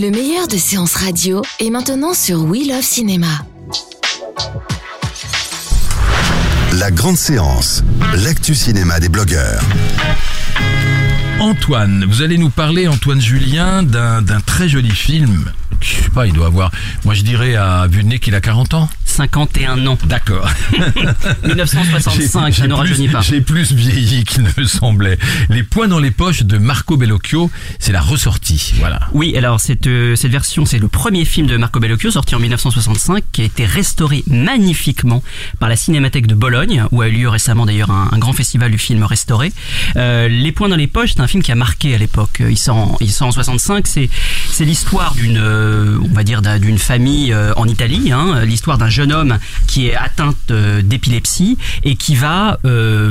Le meilleur de séances radio est maintenant sur We Love Cinéma. La grande séance, l'actu cinéma des blogueurs. Antoine, vous allez nous parler, Antoine Julien, d'un d'un très joli film. Je sais pas, il doit avoir, moi je dirais à vue de nez qu'il a 40 ans. 51 ans. D'accord. 1965, J'ai- ça ne rajeunit pas. J'ai plus vieilli qu'il ne me semblait. Les poings dans les poches de Marco Bellocchio, c'est la ressortie. Voilà. Oui, alors cette, euh, cette version, c'est le premier film de Marco Bellocchio sorti en 1965 qui a été restauré magnifiquement par la Cinémathèque de Bologne où a eu lieu récemment d'ailleurs un, un grand festival du film restauré. Euh, Les points dans les poches, c'est un film qui a marqué à l'époque. Il sort en, il sort en 65, c'est c'est l'histoire d'une euh, on va dire d'un- d'une famille euh, en Italie, hein, l'histoire d'un jeune homme qui est atteint euh, d'épilepsie et qui va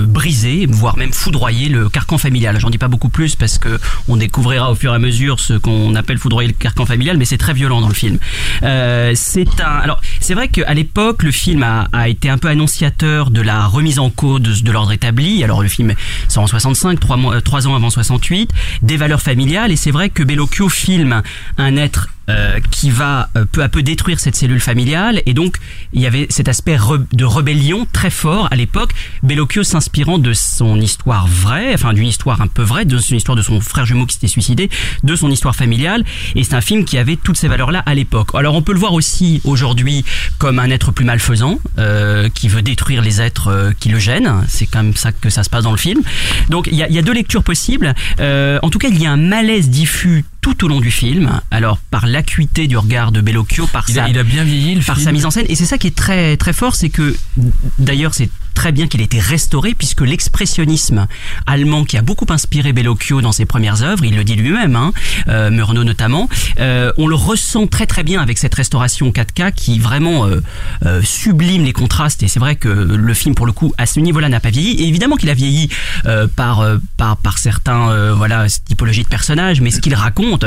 briser, voire même foudroyer le carcan familial. J'en dis pas beaucoup plus parce que on découvrira au fur et à mesure ce qu'on appelle foudroyer le carcan familial, mais c'est très violent dans le film. C'est un, alors c'est vrai qu'à l'époque le film a, été un peu annonciateur de la remise en cause de, l'ordre établi. Alors le film sort en 65, trois trois ans avant 68, des valeurs familiales et c'est vrai que Bellocchio filme un être euh, qui va euh, peu à peu détruire cette cellule familiale. Et donc il y avait cet aspect de rébellion très fort à l'époque. Bellocchio s'inspirant de son histoire vraie enfin d'une histoire un peu vraie de son histoire de son frère jumeau qui s'était suicidé de son histoire familiale. Et c'est un film qui avait toutes ces valeurs là à l'époque. Alors on peut le voir aussi aujourd'hui comme un être plus malfaisant euh, qui veut détruire les êtres euh, qui le gênent. C'est comme ça que ça se passe dans le film. Donc il y a, y a deux lectures possibles. Euh, en tout cas il y a un malaise diffus tout au long du film alors par l'acuité du regard de Bellocchio par Il sa a, il a bien vieilli le par film. sa mise en scène et c'est ça qui est très très fort c'est que d'ailleurs c'est très bien qu'il ait été restauré puisque l'expressionnisme allemand qui a beaucoup inspiré Bellocchio dans ses premières œuvres il le dit lui-même hein, euh, Murnau notamment euh, on le ressent très très bien avec cette restauration 4K qui vraiment euh, sublime les contrastes. Et c'est vrai que le film pour le coup à ce niveau-là n'a pas vieilli. Et évidemment qu'il a vieilli par, par certains voilà typologies de personnages mais ce qu'il raconte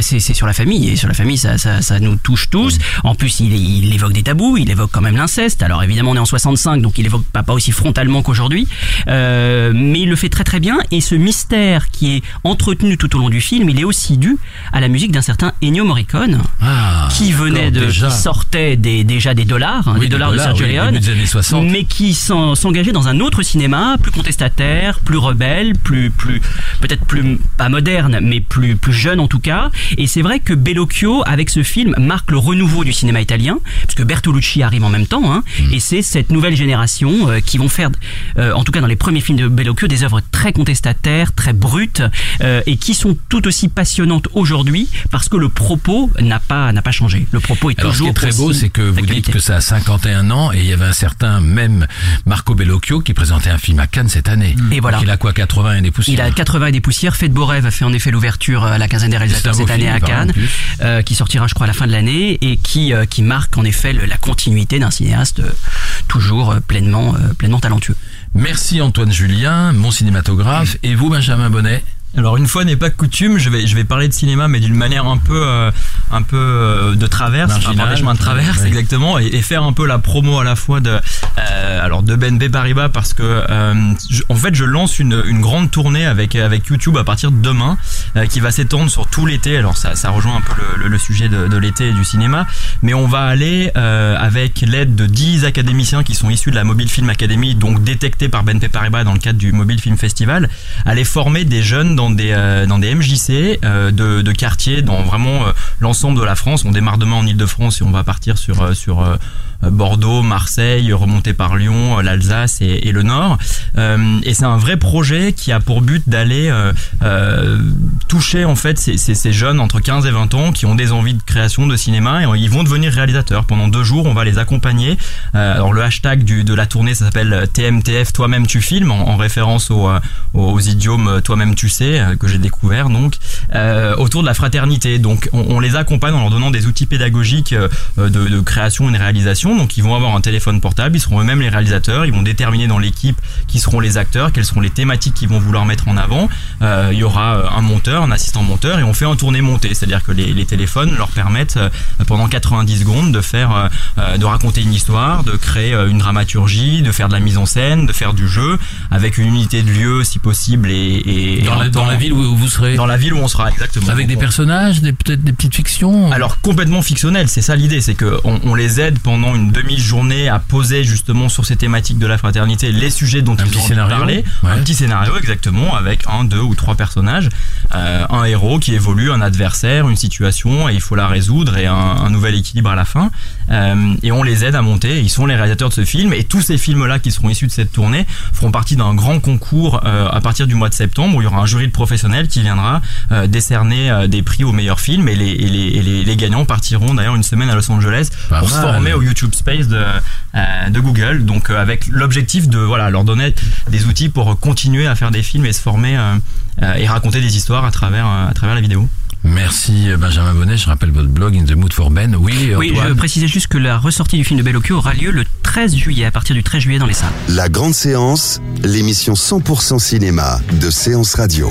c'est sur la famille. Et sur la famille ça, ça, nous touche tous. En plus il évoque des tabous il évoque quand même l'inceste. Alors évidemment on est en 65 donc il évoque pas, pas aussi frontalement qu'aujourd'hui euh, mais il le fait très très bien et ce mystère qui est entretenu tout au long du film il est aussi dû à la musique d'un certain Ennio Morricone Ah, qui venait de déjà. qui sortait des, déjà des dollars hein, Oui, des des dollars de Sergio oui, Leone début des années 60. mais qui s'en- s'engageait dans un autre cinéma plus contestataire plus rebelle plus plus peut-être plus pas moderne mais plus plus jeune en tout cas et c'est vrai que Bellocchio avec ce film marque le renouveau du cinéma italien parce que Bertolucci arrive en même temps hein, Mm. et c'est cette nouvelle génération euh, qui vont faire euh, en tout cas dans les premiers films de Bellocchio des œuvres très contestataires très brutes euh, et qui sont tout aussi passionnantes aujourd'hui parce que le propos n'a pas n'a pas changé le propos est Alors, ce qui toujours est très beau, c'est que vous dites que ça a 51 ans et il y avait un certain même Marco Bellocchio qui présentait un film à Cannes cette année. Et voilà. Donc, il a quoi, 80 et des poussières Il a 80 et des poussières. Fête Beau Rêve a fait en effet l'ouverture à la quinzaine des réalisateurs cette année film, à Cannes, qui sortira je crois à la fin de l'année et qui qui marque en effet le- la continuité d'un cinéaste toujours pleinement pleinement talentueux. Merci Antoine Julien, mon cinématographe. Et vous, Benjamin Bonnet Alors une fois n'est pas coutume, je vais je vais parler de cinéma mais d'une manière un peu euh, un peu euh, de traverse, par des chemins de traverse Ouais. exactement et, et faire un peu la promo à la fois de euh, alors de BNP Paribas parce que euh, je- en fait je lance une, une grande tournée avec avec YouTube à partir de demain qui va s'étendre sur tout l'été. Alors ça ça rejoint un peu le, le- le sujet de, de l'été et du cinéma, mais on va aller avec l'aide de 10 académiciens qui sont issus de la Mobile Film Academy donc détectés par BNP Paribas dans le cadre du Mobile Film Festival, aller former des jeunes dans des euh, dans des MJC euh, de, de quartiers dans vraiment euh, l'ensemble de la France. On démarre demain en Ile-de-France et on va partir sur sur Bordeaux, Marseille, remonter par Lyon, l'Alsace et, le Nord. et c'est un vrai projet qui a pour but d'aller toucher en fait ces, jeunes entre 15 et 20 ans qui ont des envies de création de cinéma et ils vont devenir réalisateurs. Pendant deux jours, on va les accompagner. alors le hashtag de la tournée, ça s'appelle TMTF, toi-même tu filmes, en, référence aux, aux idiomes toi-même tu sais que j'ai découvert donc autour de la fraternité. Donc on, les accompagne en leur donnant des outils pédagogiques euh, de, création et de réalisation. Donc ils vont avoir un téléphone portable, ils seront eux-mêmes les réalisateurs, ils vont déterminer dans l'équipe qui seront les acteurs, quelles seront les thématiques qu'ils vont vouloir mettre en avant. Euh, il y aura euh, un monteur, un assistant monteur et on fait un tourné monté, c'est-à-dire que les, les, téléphones leur permettent pendant 90 secondes de faire, de raconter une histoire, de créer une dramaturgie, de faire de la mise en scène, de faire du jeu avec une unité de lieu si possible et, et dans, la, dans la ville où vous serez. Dans la ville où on sera exactement. Avec des personnages, des peut-être des petites fictions. Alors complètement fictionnel, c'est ça l'idée, c'est que on, les aide pendant une demi-journée à poser justement sur ces thématiques de la fraternité les sujets dont un ils ont parler, un petit scénario exactement avec un, deux ou trois personnages, euh, un héros qui évolue, un adversaire, une situation et il faut la résoudre et un, nouvel équilibre à la fin. Euh, et on les aide à monter. Ils sont les réalisateurs de ce film et tous ces films-là qui seront issus de cette tournée feront partie d'un grand concours euh, à partir du mois de septembre où il y aura un jury de professionnels qui viendra décerner des prix aux meilleurs films et les, et les, les, gagnants partiront d'ailleurs une semaine à Los Angeles pour se former au YouTube Space de, euh, de Google. Donc euh, avec l'objectif de voilà leur donner des outils pour continuer à faire des films et se former euh, et raconter des histoires à travers à travers la vidéo. Merci Benjamin Bonnet, je rappelle votre blog In the Mood for Ben. Oui, oui je précisais juste que la ressortie du film de Bellocchio aura lieu le 13 juillet, à partir du 13 juillet dans les salles. La grande séance, l'émission 100% cinéma de Séance Radio.